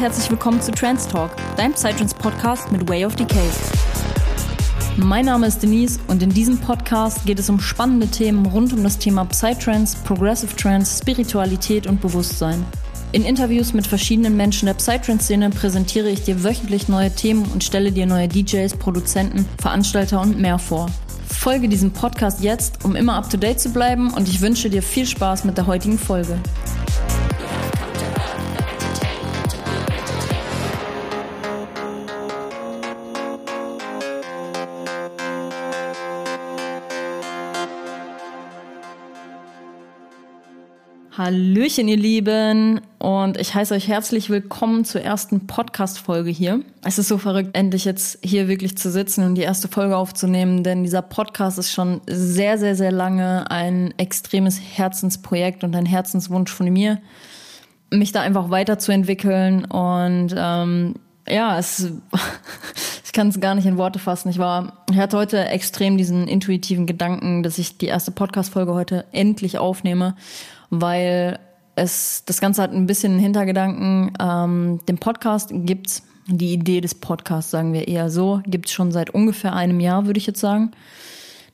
herzlich willkommen zu Trans Talk, dein Psytrance Podcast mit Way of Decay. Mein Name ist Denise und in diesem Podcast geht es um spannende Themen rund um das Thema Psytrance, Progressive Trance, Spiritualität und Bewusstsein. In Interviews mit verschiedenen Menschen der Psytrance-Szene präsentiere ich dir wöchentlich neue Themen und stelle dir neue DJs, Produzenten, Veranstalter und mehr vor. Folge diesem Podcast jetzt, um immer up to date zu bleiben und ich wünsche dir viel Spaß mit der heutigen Folge. Hallöchen, ihr Lieben. Und ich heiße euch herzlich willkommen zur ersten Podcast-Folge hier. Es ist so verrückt, endlich jetzt hier wirklich zu sitzen und die erste Folge aufzunehmen, denn dieser Podcast ist schon sehr, sehr, sehr lange ein extremes Herzensprojekt und ein Herzenswunsch von mir, mich da einfach weiterzuentwickeln. Und ähm, ja, es, ich kann es gar nicht in Worte fassen. Ich war, ich hatte heute extrem diesen intuitiven Gedanken, dass ich die erste Podcast-Folge heute endlich aufnehme weil es das Ganze hat ein bisschen einen Hintergedanken. Ähm, den Podcast gibt's, die Idee des Podcasts, sagen wir eher so, gibt's schon seit ungefähr einem Jahr, würde ich jetzt sagen.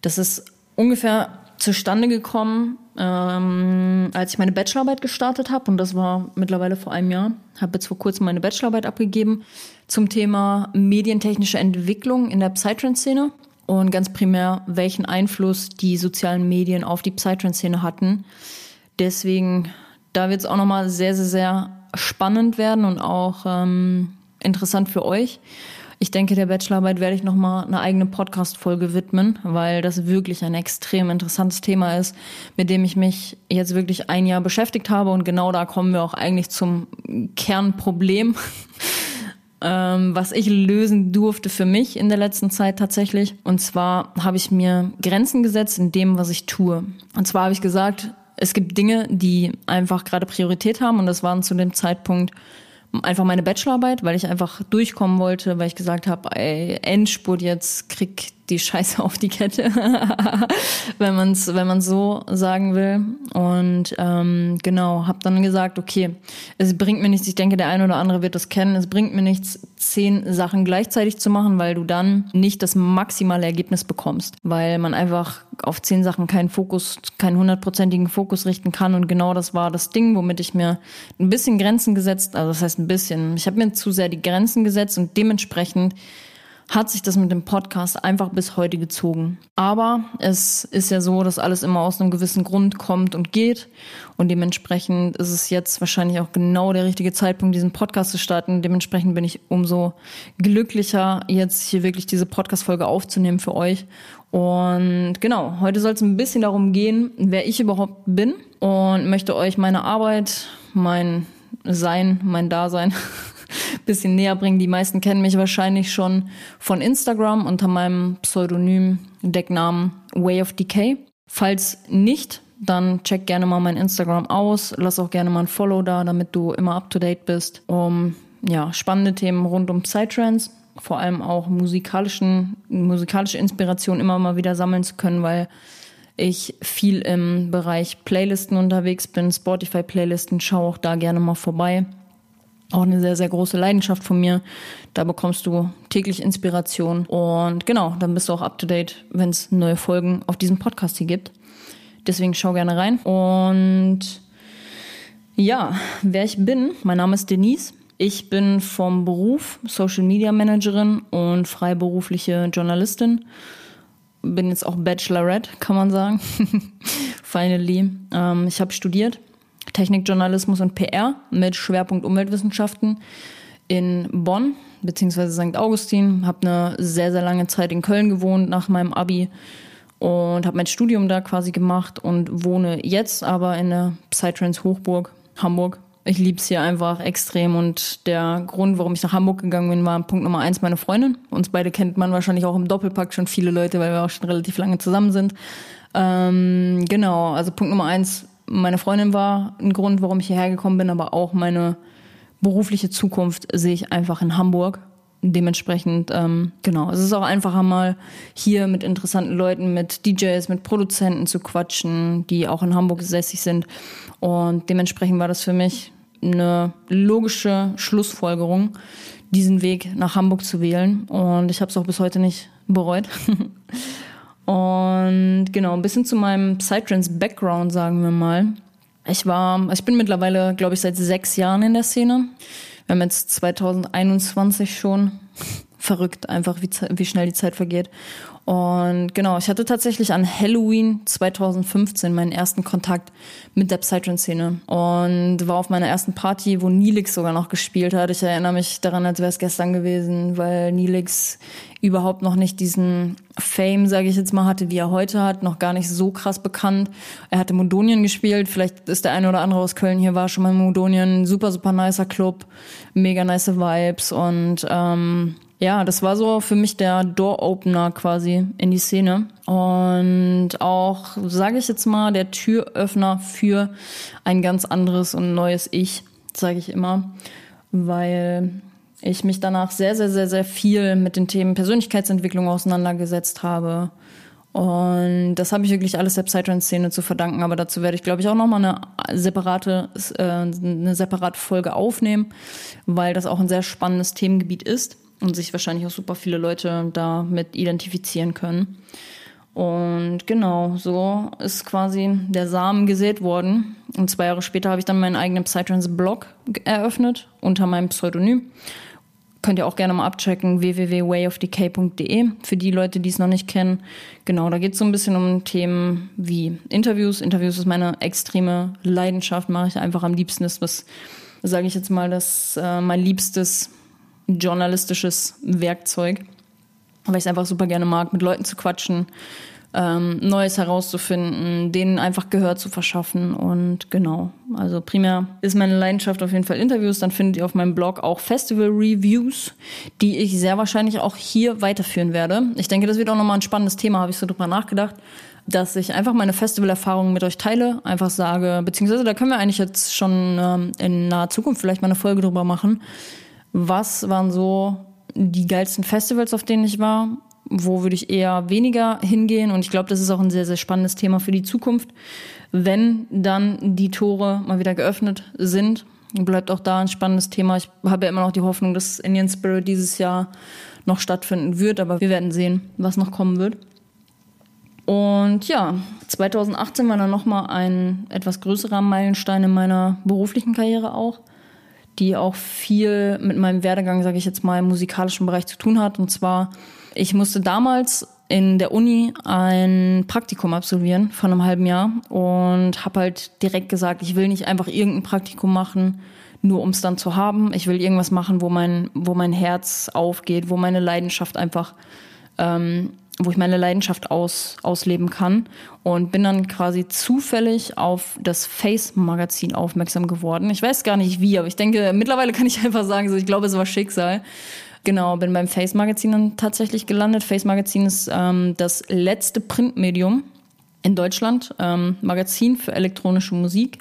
Das ist ungefähr zustande gekommen, ähm, als ich meine Bachelorarbeit gestartet habe und das war mittlerweile vor einem Jahr. Habe jetzt vor kurzem meine Bachelorarbeit abgegeben zum Thema medientechnische Entwicklung in der Psytrance-Szene und ganz primär, welchen Einfluss die sozialen Medien auf die Psytrance-Szene hatten. Deswegen, da wird es auch nochmal sehr, sehr, sehr spannend werden und auch ähm, interessant für euch. Ich denke, der Bachelorarbeit werde ich nochmal eine eigene Podcast-Folge widmen, weil das wirklich ein extrem interessantes Thema ist, mit dem ich mich jetzt wirklich ein Jahr beschäftigt habe. Und genau da kommen wir auch eigentlich zum Kernproblem, ähm, was ich lösen durfte für mich in der letzten Zeit tatsächlich. Und zwar habe ich mir Grenzen gesetzt in dem, was ich tue. Und zwar habe ich gesagt, es gibt Dinge, die einfach gerade Priorität haben und das waren zu dem Zeitpunkt einfach meine Bachelorarbeit, weil ich einfach durchkommen wollte, weil ich gesagt habe, ey, Endspurt jetzt, krieg die Scheiße auf die Kette, wenn man es wenn man so sagen will. Und ähm, genau, habe dann gesagt, okay, es bringt mir nichts, ich denke, der eine oder andere wird das kennen, es bringt mir nichts, zehn Sachen gleichzeitig zu machen, weil du dann nicht das maximale Ergebnis bekommst, weil man einfach auf zehn Sachen keinen Fokus, keinen hundertprozentigen Fokus richten kann. Und genau das war das Ding, womit ich mir ein bisschen Grenzen gesetzt, also das heißt ein bisschen, ich habe mir zu sehr die Grenzen gesetzt und dementsprechend hat sich das mit dem Podcast einfach bis heute gezogen. Aber es ist ja so, dass alles immer aus einem gewissen Grund kommt und geht. Und dementsprechend ist es jetzt wahrscheinlich auch genau der richtige Zeitpunkt, diesen Podcast zu starten. Dementsprechend bin ich umso glücklicher, jetzt hier wirklich diese Podcast-Folge aufzunehmen für euch. Und genau, heute soll es ein bisschen darum gehen, wer ich überhaupt bin und möchte euch meine Arbeit, mein Sein, mein Dasein bisschen näher bringen. Die meisten kennen mich wahrscheinlich schon von Instagram unter meinem Pseudonym, Decknamen Way of Decay. Falls nicht, dann check gerne mal mein Instagram aus. Lass auch gerne mal ein Follow da, damit du immer up to date bist, um ja, spannende Themen rund um Psytrance, vor allem auch musikalischen, musikalische Inspiration immer mal wieder sammeln zu können, weil ich viel im Bereich Playlisten unterwegs bin, Spotify-Playlisten, schau auch da gerne mal vorbei auch eine sehr, sehr große Leidenschaft von mir. Da bekommst du täglich Inspiration. Und genau, dann bist du auch up to date, wenn es neue Folgen auf diesem Podcast hier gibt. Deswegen schau gerne rein. Und ja, wer ich bin, mein Name ist Denise. Ich bin vom Beruf Social Media Managerin und freiberufliche Journalistin. Bin jetzt auch Bachelorette, kann man sagen. Finally. Ähm, ich habe studiert Technikjournalismus und PR mit Schwerpunkt Umweltwissenschaften in Bonn bzw. St. Augustin. Habe eine sehr, sehr lange Zeit in Köln gewohnt nach meinem Abi und habe mein Studium da quasi gemacht und wohne jetzt aber in der Psytrance Hochburg, Hamburg. Ich liebe es hier einfach extrem und der Grund, warum ich nach Hamburg gegangen bin, war Punkt Nummer eins meine Freundin. Uns beide kennt man wahrscheinlich auch im Doppelpack schon viele Leute, weil wir auch schon relativ lange zusammen sind. Ähm, genau, also Punkt Nummer eins meine Freundin war ein Grund, warum ich hierher gekommen bin, aber auch meine berufliche Zukunft sehe ich einfach in Hamburg. Dementsprechend, ähm, genau, es ist auch einfacher mal hier mit interessanten Leuten, mit DJs, mit Produzenten zu quatschen, die auch in Hamburg sässig sind. Und dementsprechend war das für mich eine logische Schlussfolgerung, diesen Weg nach Hamburg zu wählen. Und ich habe es auch bis heute nicht bereut. und genau, ein bisschen zu meinem Psytrance-Background, sagen wir mal. Ich war, ich bin mittlerweile, glaube ich, seit sechs Jahren in der Szene. Wir haben jetzt 2021 schon. Verrückt einfach, wie, wie schnell die Zeit vergeht. Und genau, ich hatte tatsächlich an Halloween 2015 meinen ersten Kontakt mit der Psytrance-Szene. Und war auf meiner ersten Party, wo Nilix sogar noch gespielt hat. Ich erinnere mich daran, als wäre es gestern gewesen, weil Nilix überhaupt noch nicht diesen Fame, sage ich jetzt mal, hatte, wie er heute hat, noch gar nicht so krass bekannt. Er hatte Modonien gespielt, vielleicht ist der eine oder andere aus Köln hier, war schon mal in Modonien, super, super nicer Club, mega nice Vibes. Und ähm, ja, das war so für mich der Door-Opener quasi in die Szene. Und auch, sage ich jetzt mal, der Türöffner für ein ganz anderes und neues Ich, sage ich immer. Weil ich mich danach sehr, sehr, sehr, sehr viel mit den Themen Persönlichkeitsentwicklung auseinandergesetzt habe. Und das habe ich wirklich alles der Psytrance-Szene zu verdanken. Aber dazu werde ich, glaube ich, auch nochmal eine separate, äh, eine separate Folge aufnehmen, weil das auch ein sehr spannendes Themengebiet ist und sich wahrscheinlich auch super viele Leute damit identifizieren können. Und genau, so ist quasi der Samen gesät worden. Und zwei Jahre später habe ich dann meinen eigenen Psytrance-Blog eröffnet unter meinem Pseudonym. Könnt ihr auch gerne mal abchecken, www.wayofdecay.de, für die Leute, die es noch nicht kennen. Genau, da geht es so ein bisschen um Themen wie Interviews. Interviews ist meine extreme Leidenschaft, mache ich einfach am liebsten. Das was, sage ich jetzt mal, das äh, mein liebstes journalistisches Werkzeug, weil ich es einfach super gerne mag, mit Leuten zu quatschen, ähm, Neues herauszufinden, denen einfach Gehör zu verschaffen. Und genau, also primär ist meine Leidenschaft auf jeden Fall Interviews. Dann findet ihr auf meinem Blog auch Festival-Reviews, die ich sehr wahrscheinlich auch hier weiterführen werde. Ich denke, das wird auch nochmal ein spannendes Thema, habe ich so drüber nachgedacht dass ich einfach meine Festivalerfahrungen mit euch teile, einfach sage, beziehungsweise da können wir eigentlich jetzt schon ähm, in naher Zukunft vielleicht mal eine Folge drüber machen, was waren so die geilsten Festivals, auf denen ich war? Wo würde ich eher weniger hingehen? Und ich glaube, das ist auch ein sehr, sehr spannendes Thema für die Zukunft. Wenn dann die Tore mal wieder geöffnet sind, bleibt auch da ein spannendes Thema. Ich habe ja immer noch die Hoffnung, dass Indian Spirit dieses Jahr noch stattfinden wird, aber wir werden sehen, was noch kommen wird. Und ja, 2018 war dann nochmal ein etwas größerer Meilenstein in meiner beruflichen Karriere auch die auch viel mit meinem Werdegang, sage ich jetzt mal, im musikalischen Bereich zu tun hat. Und zwar, ich musste damals in der Uni ein Praktikum absolvieren von einem halben Jahr und habe halt direkt gesagt, ich will nicht einfach irgendein Praktikum machen, nur um es dann zu haben. Ich will irgendwas machen, wo mein, wo mein Herz aufgeht, wo meine Leidenschaft einfach ähm, wo ich meine Leidenschaft aus, ausleben kann und bin dann quasi zufällig auf das Face-Magazin aufmerksam geworden. Ich weiß gar nicht wie, aber ich denke, mittlerweile kann ich einfach sagen, so, ich glaube, es war Schicksal. Genau, bin beim Face-Magazin dann tatsächlich gelandet. Face-Magazin ist ähm, das letzte Printmedium in Deutschland, ähm, Magazin für elektronische Musik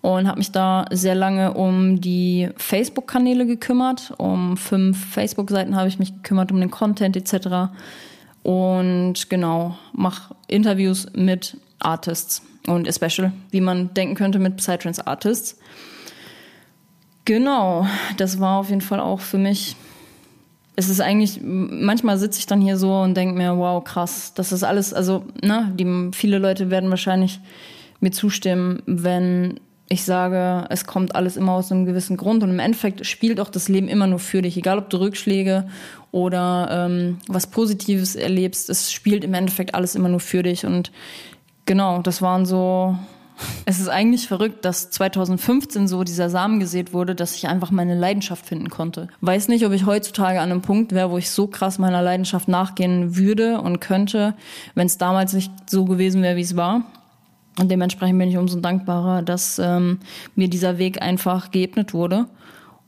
und habe mich da sehr lange um die Facebook-Kanäle gekümmert. Um fünf Facebook-Seiten habe ich mich gekümmert, um den Content etc und genau, mache Interviews mit Artists und Special, wie man denken könnte mit Psytrance Artists. Genau, das war auf jeden Fall auch für mich. Es ist eigentlich, manchmal sitze ich dann hier so und denke mir, wow, krass, das ist alles, also, ne, die, viele Leute werden wahrscheinlich mir zustimmen, wenn ich sage, es kommt alles immer aus einem gewissen Grund und im Endeffekt spielt auch das Leben immer nur für dich, egal ob du Rückschläge oder ähm, was Positives erlebst, es spielt im Endeffekt alles immer nur für dich und genau, das waren so, es ist eigentlich verrückt, dass 2015 so dieser Samen gesät wurde, dass ich einfach meine Leidenschaft finden konnte. Weiß nicht, ob ich heutzutage an einem Punkt wäre, wo ich so krass meiner Leidenschaft nachgehen würde und könnte, wenn es damals nicht so gewesen wäre, wie es war. Und dementsprechend bin ich umso dankbarer, dass ähm, mir dieser Weg einfach geebnet wurde.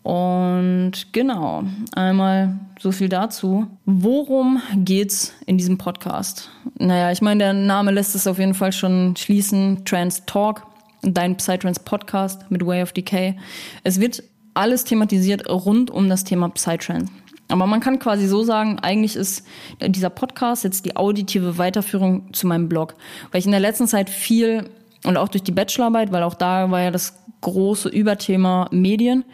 Und genau, einmal so viel dazu. Worum geht's in diesem Podcast? Naja, ich meine, der Name lässt es auf jeden Fall schon schließen. Trans Talk, dein Psytrance Podcast mit Way of Decay. Es wird alles thematisiert rund um das Thema Psytrance. Aber man kann quasi so sagen, eigentlich ist dieser Podcast jetzt die auditive Weiterführung zu meinem Blog, weil ich in der letzten Zeit viel und auch durch die Bachelorarbeit, weil auch da war ja das große Überthema Medien.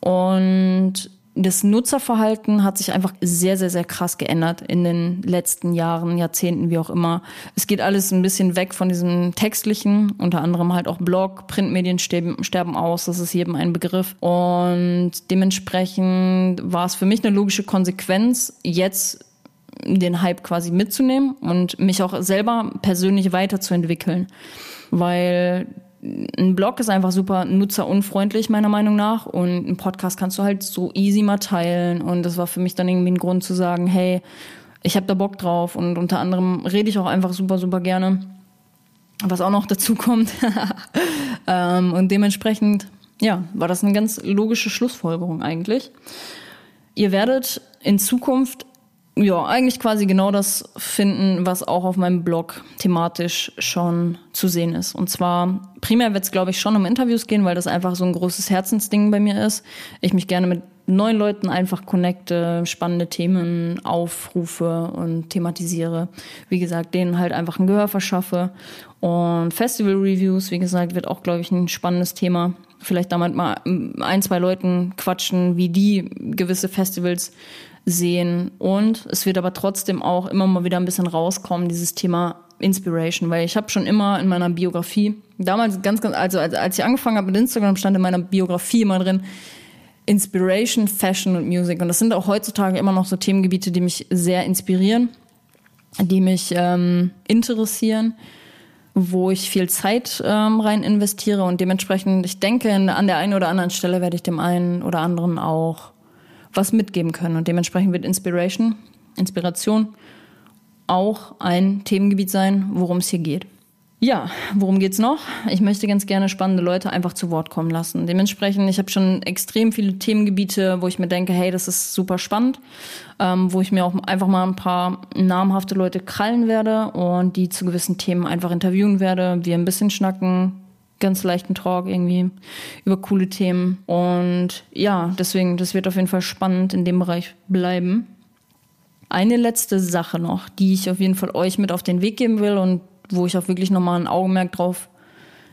Und das Nutzerverhalten hat sich einfach sehr, sehr, sehr krass geändert in den letzten Jahren, Jahrzehnten, wie auch immer. Es geht alles ein bisschen weg von diesem textlichen, unter anderem halt auch Blog, Printmedien sterben, aus, das ist jedem ein Begriff. Und dementsprechend war es für mich eine logische Konsequenz, jetzt den Hype quasi mitzunehmen und mich auch selber persönlich weiterzuentwickeln. Weil ein Blog ist einfach super nutzerunfreundlich, meiner Meinung nach. Und ein Podcast kannst du halt so easy mal teilen. Und das war für mich dann irgendwie ein Grund zu sagen, hey, ich habe da Bock drauf. Und unter anderem rede ich auch einfach super, super gerne. Was auch noch dazu kommt. ähm, und dementsprechend, ja, war das eine ganz logische Schlussfolgerung eigentlich. Ihr werdet in Zukunft ja, eigentlich quasi genau das finden, was auch auf meinem Blog thematisch schon zu sehen ist. Und zwar primär wird es, glaube ich, schon um Interviews gehen, weil das einfach so ein großes Herzensding bei mir ist. Ich mich gerne mit neuen Leuten einfach connecte, spannende Themen aufrufe und thematisiere. Wie gesagt, denen halt einfach ein Gehör verschaffe. Und Festival Reviews, wie gesagt, wird auch, glaube ich, ein spannendes Thema. Vielleicht damit mal ein, zwei Leuten quatschen, wie die gewisse Festivals sehen. Und es wird aber trotzdem auch immer mal wieder ein bisschen rauskommen, dieses Thema Inspiration, weil ich habe schon immer in meiner Biografie, damals ganz, ganz, also als ich angefangen habe mit Instagram, stand in meiner Biografie immer drin, Inspiration, Fashion und Music. Und das sind auch heutzutage immer noch so Themengebiete, die mich sehr inspirieren, die mich ähm, interessieren, wo ich viel Zeit ähm, rein investiere und dementsprechend, ich denke, an der einen oder anderen Stelle werde ich dem einen oder anderen auch was mitgeben können. Und dementsprechend wird Inspiration, Inspiration auch ein Themengebiet sein, worum es hier geht. Ja, worum geht's noch? Ich möchte ganz gerne spannende Leute einfach zu Wort kommen lassen. Dementsprechend, ich habe schon extrem viele Themengebiete, wo ich mir denke, hey, das ist super spannend, ähm, wo ich mir auch einfach mal ein paar namhafte Leute krallen werde und die zu gewissen Themen einfach interviewen werde, wir ein bisschen schnacken, ganz leichten Talk irgendwie über coole Themen. Und ja, deswegen, das wird auf jeden Fall spannend in dem Bereich bleiben. Eine letzte Sache noch, die ich auf jeden Fall euch mit auf den Weg geben will und wo ich auch wirklich nochmal ein Augenmerk drauf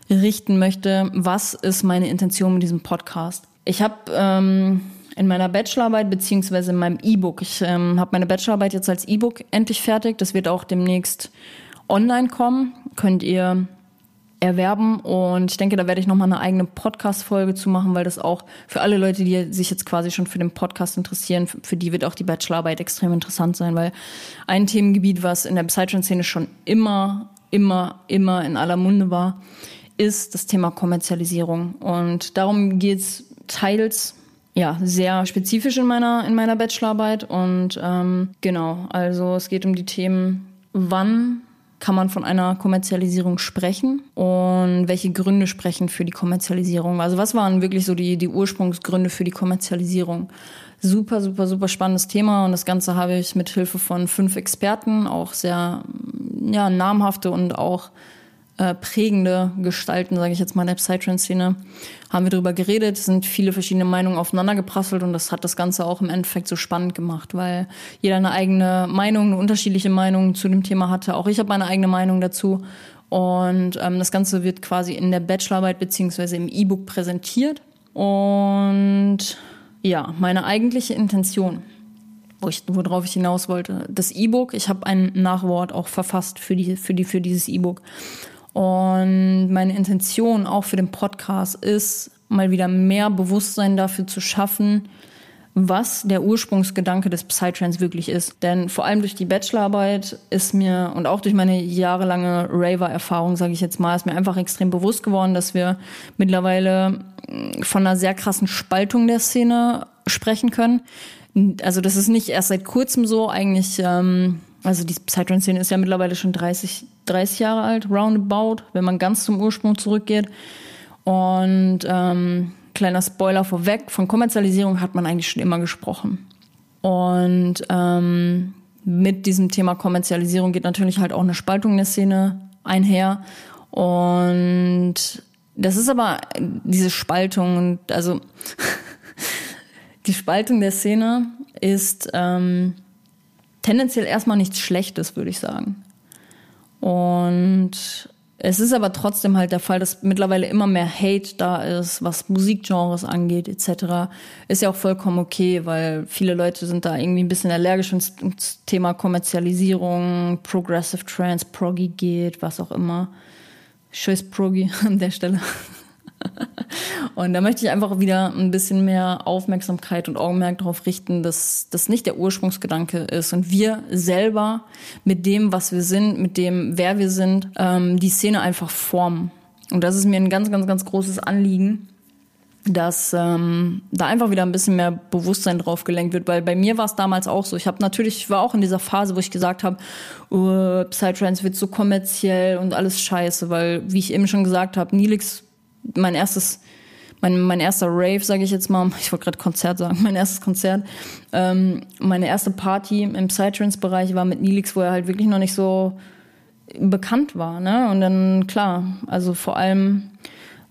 richten möchte. Was ist meine Intention mit diesem Podcast? Ich habe ähm, in meiner Bachelorarbeit beziehungsweise in meinem E-Book, ich ähm, habe meine Bachelorarbeit jetzt als E-Book endlich fertig. Das wird auch demnächst online kommen. Könnt ihr erwerben. Und ich denke, da werde ich nochmal eine eigene Podcast-Folge zu machen, weil das auch für alle Leute, die sich jetzt quasi schon für den Podcast interessieren, für die wird auch die Bachelorarbeit extrem interessant sein, weil ein Themengebiet, was in der Psytrance-Szene schon immer, immer, immer in aller Munde war, ist das Thema Kommerzialisierung. Und darum geht's teils ja, sehr spezifisch in meiner, in meiner Bachelorarbeit. Und ähm, genau, also es geht um die Themen, wann kann man von einer Kommerzialisierung sprechen und welche Gründe sprechen für die Kommerzialisierung? Also was waren wirklich so die, die Ursprungsgründe für die Kommerzialisierung? Super, super, super spannendes Thema und das Ganze habe ich mit Hilfe von fünf Experten, auch sehr ja, namhafte und auch äh, prägende Gestalten, sage ich jetzt mal, der Psytrance-Szene, haben wir darüber geredet, sind viele verschiedene Meinungen aufeinander geprasselt und das hat das Ganze auch im Endeffekt so spannend gemacht, weil jeder eine eigene Meinung, eine unterschiedliche Meinung zu dem Thema hatte. Auch ich habe meine eigene Meinung dazu. Und ähm, das Ganze wird quasi in der Bachelorarbeit beziehungsweise im E-Book präsentiert. Und ja, meine eigentliche Intention, wo ich, worauf ich hinaus wollte, das E-Book, ich habe ein Nachwort auch verfasst für, die, für, die, für dieses E-Book. Und meine Intention auch für den Podcast ist, mal wieder mehr Bewusstsein dafür zu schaffen, was der Ursprungsgedanke des Psytrance wirklich ist. Denn vor allem durch die Bachelorarbeit ist mir und auch durch meine jahrelange Raver-Erfahrung, sage ich jetzt mal, ist mir einfach extrem bewusst geworden, dass wir mittlerweile von einer sehr krassen Spaltung der Szene sprechen können. Also das ist nicht erst seit kurzem so, eigentlich ähm, also die Psytrance-Szene ist ja mittlerweile schon 30, 30 Jahre alt, roundabout, wenn man ganz zum Ursprung zurückgeht. Und ähm, kleiner Spoiler vorweg, von Kommerzialisierung hat man eigentlich schon immer gesprochen. Und ähm, mit diesem Thema Kommerzialisierung geht natürlich halt auch eine Spaltung der Szene einher. Und das ist aber diese Spaltung, also die Spaltung der Szene ist ähm, tendenziell erstmal nichts Schlechtes, würde ich sagen. Und Es ist aber trotzdem halt der Fall, dass mittlerweile immer mehr Hate da ist, was Musikgenres angeht etc. Ist ja auch vollkommen okay, weil viele Leute sind da irgendwie ein bisschen allergisch, ums Thema Kommerzialisierung, Progressive Trance, Proggy geht, was auch immer. Scheiß Proggy an der Stelle. Und da möchte ich einfach wieder ein bisschen mehr Aufmerksamkeit und Augenmerk darauf richten, dass das nicht der Ursprungsgedanke ist und wir selber mit dem, was wir sind, mit dem, wer wir sind, ähm, die Szene einfach formen. Und das ist mir ein ganz, ganz, ganz großes Anliegen, dass ähm, da einfach wieder ein bisschen mehr Bewusstsein drauf gelenkt wird, weil bei mir war es damals auch so. Ich habe natürlich, ich war auch in dieser Phase, wo ich gesagt habe, oh, Psytrance wird so kommerziell und alles scheiße, weil, wie ich eben schon gesagt habe, Nilix mein erstes, mein, mein erster Rave, sage ich jetzt mal, ich wollte gerade Konzert sagen, mein erstes Konzert, ähm, meine erste Party im Psytrance-Bereich war mit Nilix, wo er halt wirklich noch nicht so bekannt war, ne? Und dann, klar, also vor allem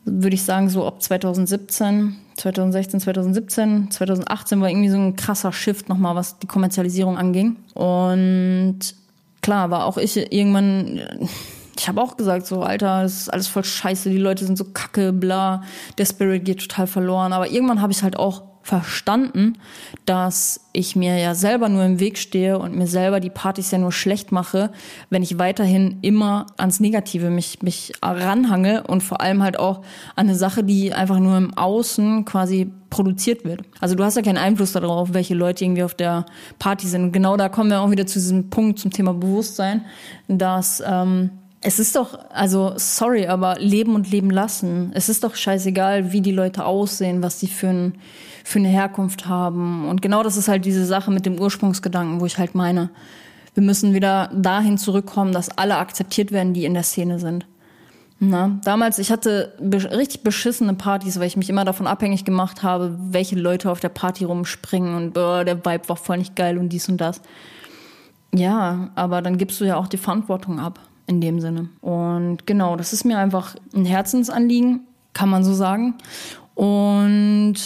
würde ich sagen, so ab 2017, 2016, 2017, 2018 war irgendwie so ein krasser Shift nochmal, was die Kommerzialisierung anging. Und klar, war auch ich irgendwann ich habe auch gesagt, so, Alter, das ist alles voll scheiße, die Leute sind so kacke, bla, der Spirit geht total verloren. Aber irgendwann habe ich halt auch verstanden, dass ich mir ja selber nur im Weg stehe und mir selber die Partys ja nur schlecht mache, wenn ich weiterhin immer ans Negative mich, mich ranhange und vor allem halt auch an eine Sache, die einfach nur im Außen quasi produziert wird. Also du hast ja keinen Einfluss darauf, welche Leute irgendwie auf der Party sind. Und genau da kommen wir auch wieder zu diesem Punkt zum Thema Bewusstsein, dass ähm, es ist doch, also sorry, aber leben und leben lassen. Es ist doch scheißegal, wie die Leute aussehen, was die für, ein, für eine Herkunft haben. Und genau das ist halt diese Sache mit dem Ursprungsgedanken, wo ich halt meine, wir müssen wieder dahin zurückkommen, dass alle akzeptiert werden, die in der Szene sind. Na, damals, ich hatte be richtig beschissene Partys, weil ich mich immer davon abhängig gemacht habe, welche Leute auf der Party rumspringen und oh, der Vibe war voll nicht geil und dies und das. Ja, aber dann gibst du ja auch die Verantwortung ab in dem Sinne. Und genau, das ist mir einfach ein Herzensanliegen, kann man so sagen. Und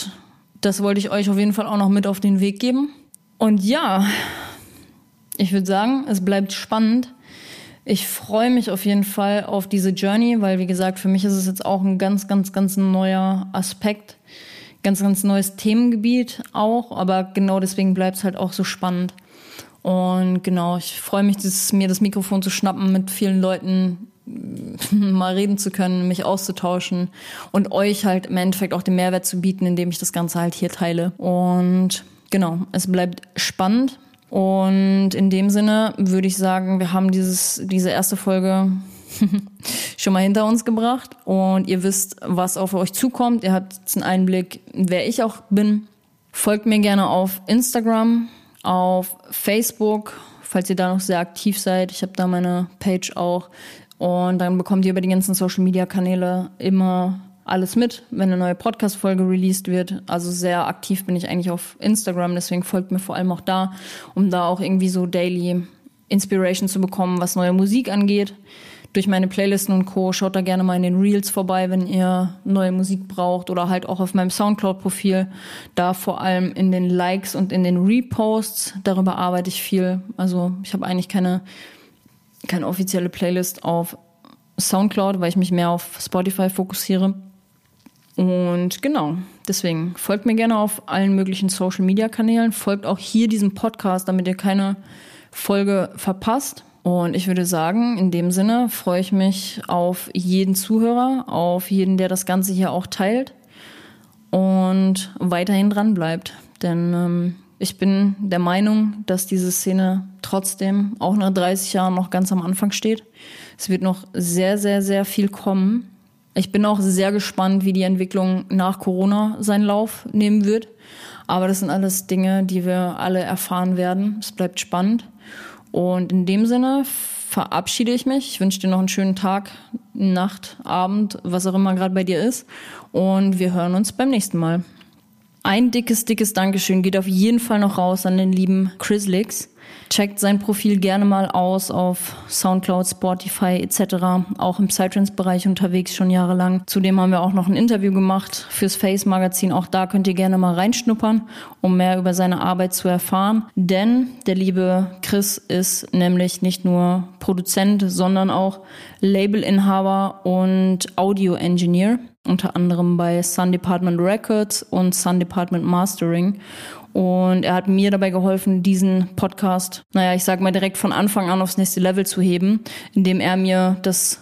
das wollte ich euch auf jeden Fall auch noch mit auf den Weg geben. Und ja, ich würde sagen, es bleibt spannend. Ich freue mich auf jeden Fall auf diese Journey, weil wie gesagt, für mich ist es jetzt auch ein ganz, ganz, ganz neuer Aspekt, ganz, ganz neues Themengebiet auch, aber genau deswegen bleibt es halt auch so spannend. Und genau, ich freue mich, dieses, mir das Mikrofon zu schnappen, mit vielen Leuten mal reden zu können, mich auszutauschen und euch halt im Endeffekt auch den Mehrwert zu bieten, indem ich das Ganze halt hier teile. Und genau, es bleibt spannend. Und in dem Sinne würde ich sagen, wir haben dieses, diese erste Folge schon mal hinter uns gebracht und ihr wisst, was auf euch zukommt. Ihr habt jetzt einen Einblick, wer ich auch bin. Folgt mir gerne auf Instagram auf Facebook, falls ihr da noch sehr aktiv seid. Ich habe da meine Page auch. Und dann bekommt ihr über die ganzen Social-Media-Kanäle immer alles mit, wenn eine neue Podcast-Folge released wird. Also sehr aktiv bin ich eigentlich auf Instagram, deswegen folgt mir vor allem auch da, um da auch irgendwie so daily Inspiration zu bekommen, was neue Musik angeht durch meine Playlisten und Co. Schaut da gerne mal in den Reels vorbei, wenn ihr neue Musik braucht oder halt auch auf meinem Soundcloud-Profil. Da vor allem in den Likes und in den Reposts. Darüber arbeite ich viel. Also ich habe eigentlich keine, keine offizielle Playlist auf Soundcloud, weil ich mich mehr auf Spotify fokussiere. Und genau, deswegen folgt mir gerne auf allen möglichen Social Media Kanälen. Folgt auch hier diesem Podcast, damit ihr keine Folge verpasst. Und ich würde sagen, in dem Sinne freue ich mich auf jeden Zuhörer, auf jeden, der das Ganze hier auch teilt und weiterhin dran bleibt. Denn ähm, ich bin der Meinung, dass diese Szene trotzdem auch nach 30 Jahren noch ganz am Anfang steht. Es wird noch sehr, sehr, sehr viel kommen. Ich bin auch sehr gespannt, wie die Entwicklung nach Corona seinen Lauf nehmen wird. Aber das sind alles Dinge, die wir alle erfahren werden. Es bleibt spannend. Und in dem Sinne verabschiede ich mich. Ich wünsche dir noch einen schönen Tag, Nacht, Abend, was auch immer gerade bei dir ist. Und wir hören uns beim nächsten Mal. Ein dickes, dickes Dankeschön geht auf jeden Fall noch raus an den lieben Chrislix. Checkt sein Profil gerne mal aus auf Soundcloud, Spotify etc. Auch im Psytrance-Bereich unterwegs schon jahrelang. Zudem haben wir auch noch ein Interview gemacht fürs Face Magazin. Auch da könnt ihr gerne mal reinschnuppern, um mehr über seine Arbeit zu erfahren. Denn der liebe Chris ist nämlich nicht nur Produzent, sondern auch Labelinhaber und Audio-Engineer unter anderem bei Sun Department Records und Sun Department Mastering. Und er hat mir dabei geholfen, diesen Podcast, naja, ich sag mal direkt von Anfang an aufs nächste Level zu heben, indem er mir das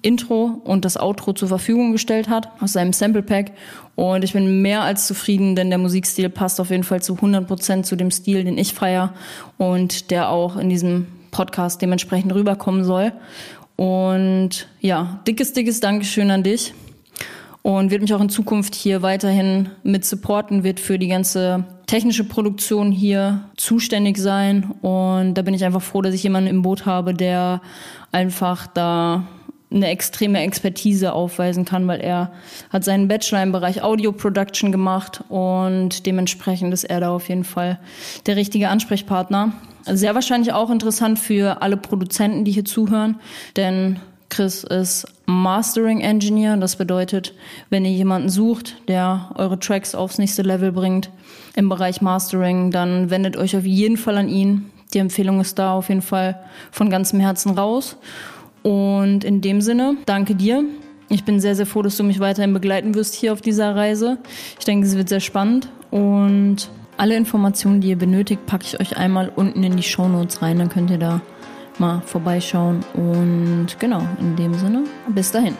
Intro und das Outro zur Verfügung gestellt hat aus seinem Sample Pack. Und ich bin mehr als zufrieden, denn der Musikstil passt auf jeden Fall zu 100 Prozent zu dem Stil, den ich feier und der auch in diesem Podcast dementsprechend rüberkommen soll. Und ja, dickes, dickes Dankeschön an dich und wird mich auch in Zukunft hier weiterhin mit supporten, wird für die ganze technische Produktion hier zuständig sein. Und da bin ich einfach froh, dass ich jemanden im Boot habe, der einfach da eine extreme Expertise aufweisen kann, weil er hat seinen Bachelor im Bereich Audio Production gemacht und dementsprechend ist er da auf jeden Fall der richtige Ansprechpartner. Sehr wahrscheinlich auch interessant für alle Produzenten, die hier zuhören, denn Chris ist Mastering Engineer. Das bedeutet, wenn ihr jemanden sucht, der eure Tracks aufs nächste Level bringt im Bereich Mastering, dann wendet euch auf jeden Fall an ihn. Die Empfehlung ist da auf jeden Fall von ganzem Herzen raus. Und in dem Sinne, danke dir. Ich bin sehr, sehr froh, dass du mich weiterhin begleiten wirst hier auf dieser Reise. Ich denke, es wird sehr spannend und alle Informationen, die ihr benötigt, packe ich euch einmal unten in die Show Notes rein. Dann könnt ihr da mal vorbeischauen. Und genau, in dem Sinne, bis dahin.